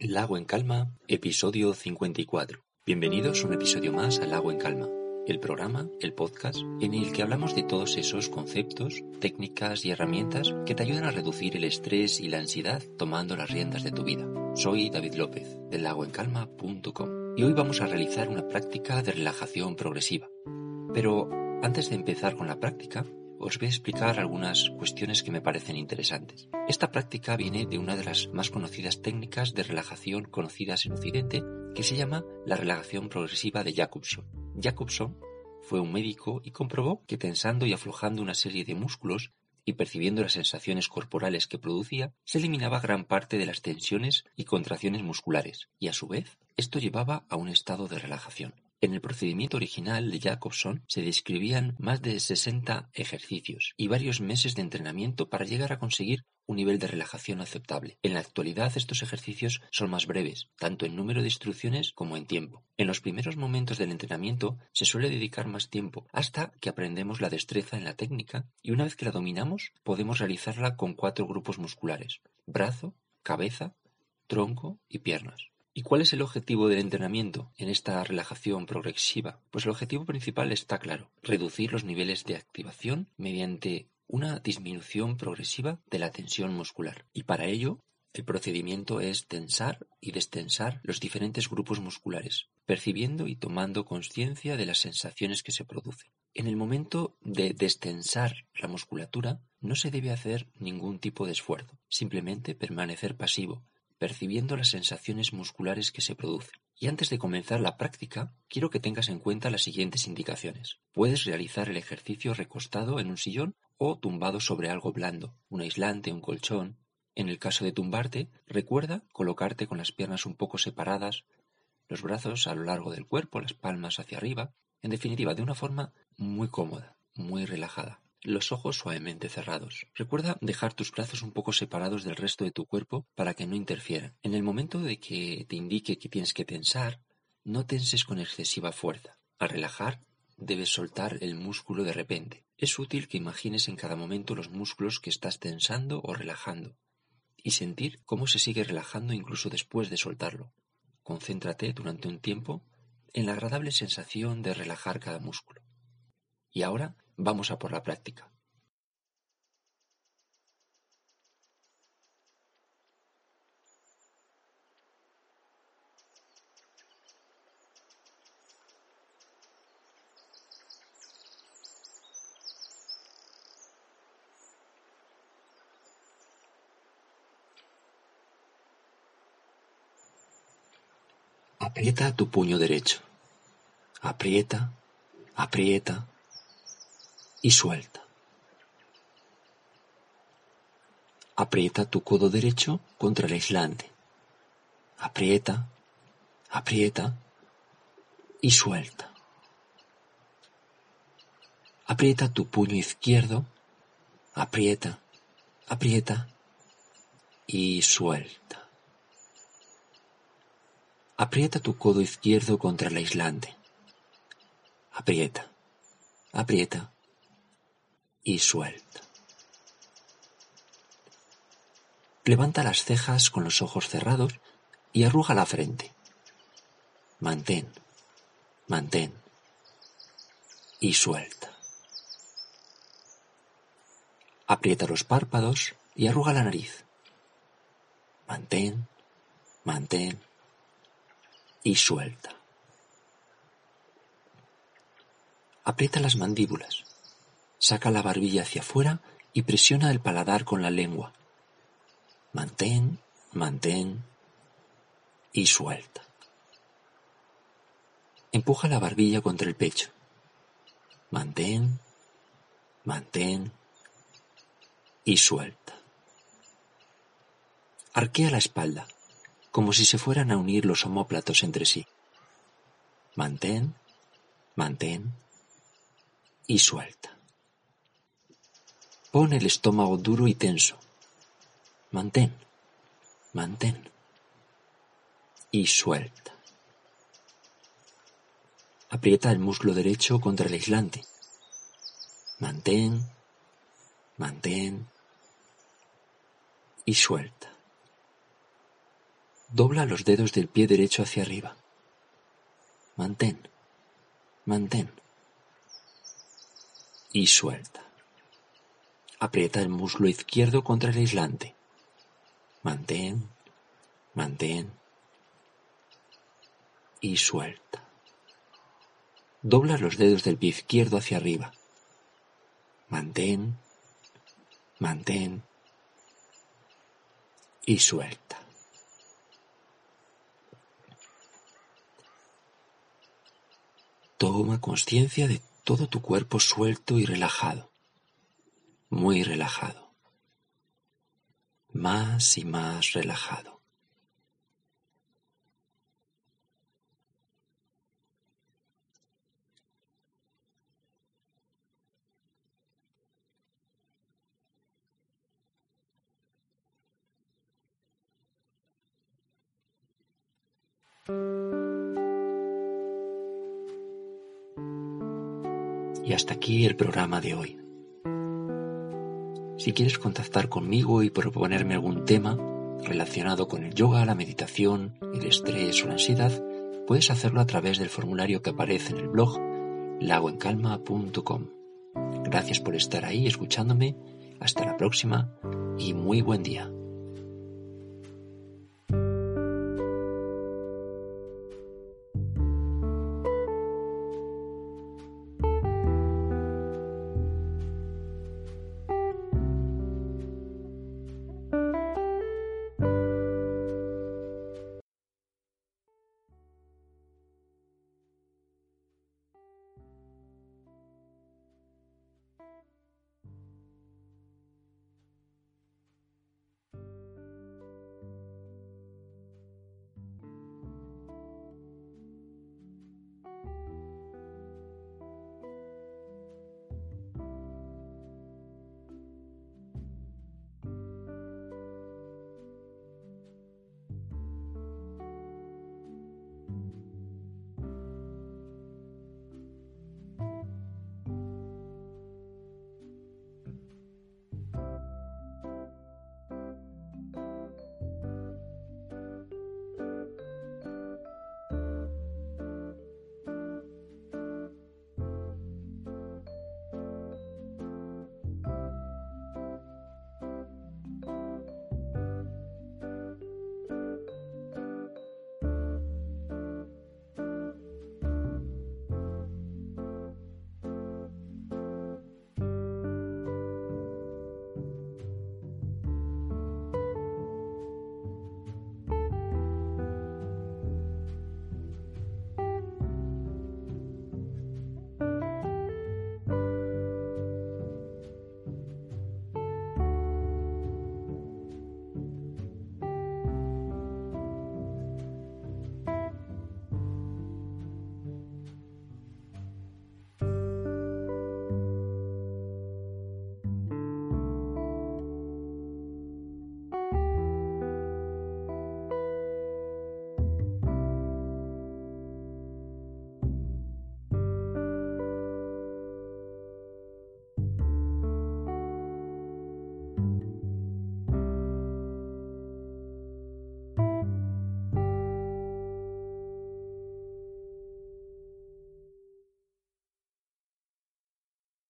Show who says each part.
Speaker 1: Lago en Calma, episodio 54. Bienvenidos un episodio más a Lago en Calma, el programa, el podcast, en el que hablamos de todos esos conceptos, técnicas y herramientas que te ayudan a reducir el estrés y la ansiedad tomando las riendas de tu vida. Soy David López, de lagoencalma.com, y hoy vamos a realizar una práctica de relajación progresiva. Pero antes de empezar con la práctica, os voy a explicar algunas cuestiones que me parecen interesantes. Esta práctica viene de una de las más conocidas técnicas de relajación conocidas en Occidente, que se llama la relajación progresiva de Jacobson. Jacobson fue un médico y comprobó que tensando y aflojando una serie de músculos y percibiendo las sensaciones corporales que producía, se eliminaba gran parte de las tensiones y contracciones musculares, y a su vez, esto llevaba a un estado de relajación. En el procedimiento original de Jacobson se describían más de 60 ejercicios y varios meses de entrenamiento para llegar a conseguir un nivel de relajación aceptable. En la actualidad estos ejercicios son más breves, tanto en número de instrucciones como en tiempo. En los primeros momentos del entrenamiento se suele dedicar más tiempo hasta que aprendemos la destreza en la técnica y una vez que la dominamos podemos realizarla con cuatro grupos musculares, brazo, cabeza, tronco y piernas. ¿Y cuál es el objetivo del entrenamiento en esta relajación progresiva? Pues el objetivo principal está claro, reducir los niveles de activación mediante una disminución progresiva de la tensión muscular. Y para ello, el procedimiento es tensar y destensar los diferentes grupos musculares, percibiendo y tomando conciencia de las sensaciones que se producen. En el momento de destensar la musculatura, no se debe hacer ningún tipo de esfuerzo, simplemente permanecer pasivo, percibiendo las sensaciones musculares que se producen. Y antes de comenzar la práctica, quiero que tengas en cuenta las siguientes indicaciones. Puedes realizar el ejercicio recostado en un sillón o tumbado sobre algo blando, un aislante, un colchón. En el caso de tumbarte, recuerda colocarte con las piernas un poco separadas, los brazos a lo largo del cuerpo, las palmas hacia arriba, en definitiva, de una forma muy cómoda, muy relajada los ojos suavemente cerrados. Recuerda dejar tus brazos un poco separados del resto de tu cuerpo para que no interfieran. En el momento de que te indique que tienes que tensar, no tenses con excesiva fuerza. Al relajar, debes soltar el músculo de repente. Es útil que imagines en cada momento los músculos que estás tensando o relajando y sentir cómo se sigue relajando incluso después de soltarlo. Concéntrate durante un tiempo en la agradable sensación de relajar cada músculo. Y ahora Vamos a por la práctica. Aprieta tu puño derecho. Aprieta, aprieta, y suelta. Aprieta tu codo derecho contra el aislante. Aprieta, aprieta y suelta. Aprieta tu puño izquierdo, aprieta, aprieta y suelta. Aprieta tu codo izquierdo contra el aislante. Aprieta, aprieta y suelta. Levanta las cejas con los ojos cerrados y arruga la frente. Mantén, mantén y suelta. Aprieta los párpados y arruga la nariz. Mantén, mantén y suelta. Aprieta las mandíbulas. Saca la barbilla hacia afuera y presiona el paladar con la lengua. Mantén, mantén y suelta. Empuja la barbilla contra el pecho. Mantén, mantén y suelta. Arquea la espalda, como si se fueran a unir los homóplatos entre sí. Mantén, mantén y suelta. Pon el estómago duro y tenso. Mantén, mantén. Y suelta. Aprieta el muslo derecho contra el aislante. Mantén, mantén y suelta. Dobla los dedos del pie derecho hacia arriba. Mantén, mantén. Y suelta. Aprieta el muslo izquierdo contra el aislante. Mantén, mantén. Y suelta. Dobla los dedos del pie izquierdo hacia arriba. Mantén, mantén. Y suelta. Toma conciencia de todo tu cuerpo suelto y relajado, muy relajado, más y más relajado. Y hasta aquí el programa de hoy. Si quieres contactar conmigo y proponerme algún tema relacionado con el yoga, la meditación, el estrés o la ansiedad, puedes hacerlo a través del formulario que aparece en el blog lagoencalma.com. Gracias por estar ahí escuchándome. Hasta la próxima y muy buen día.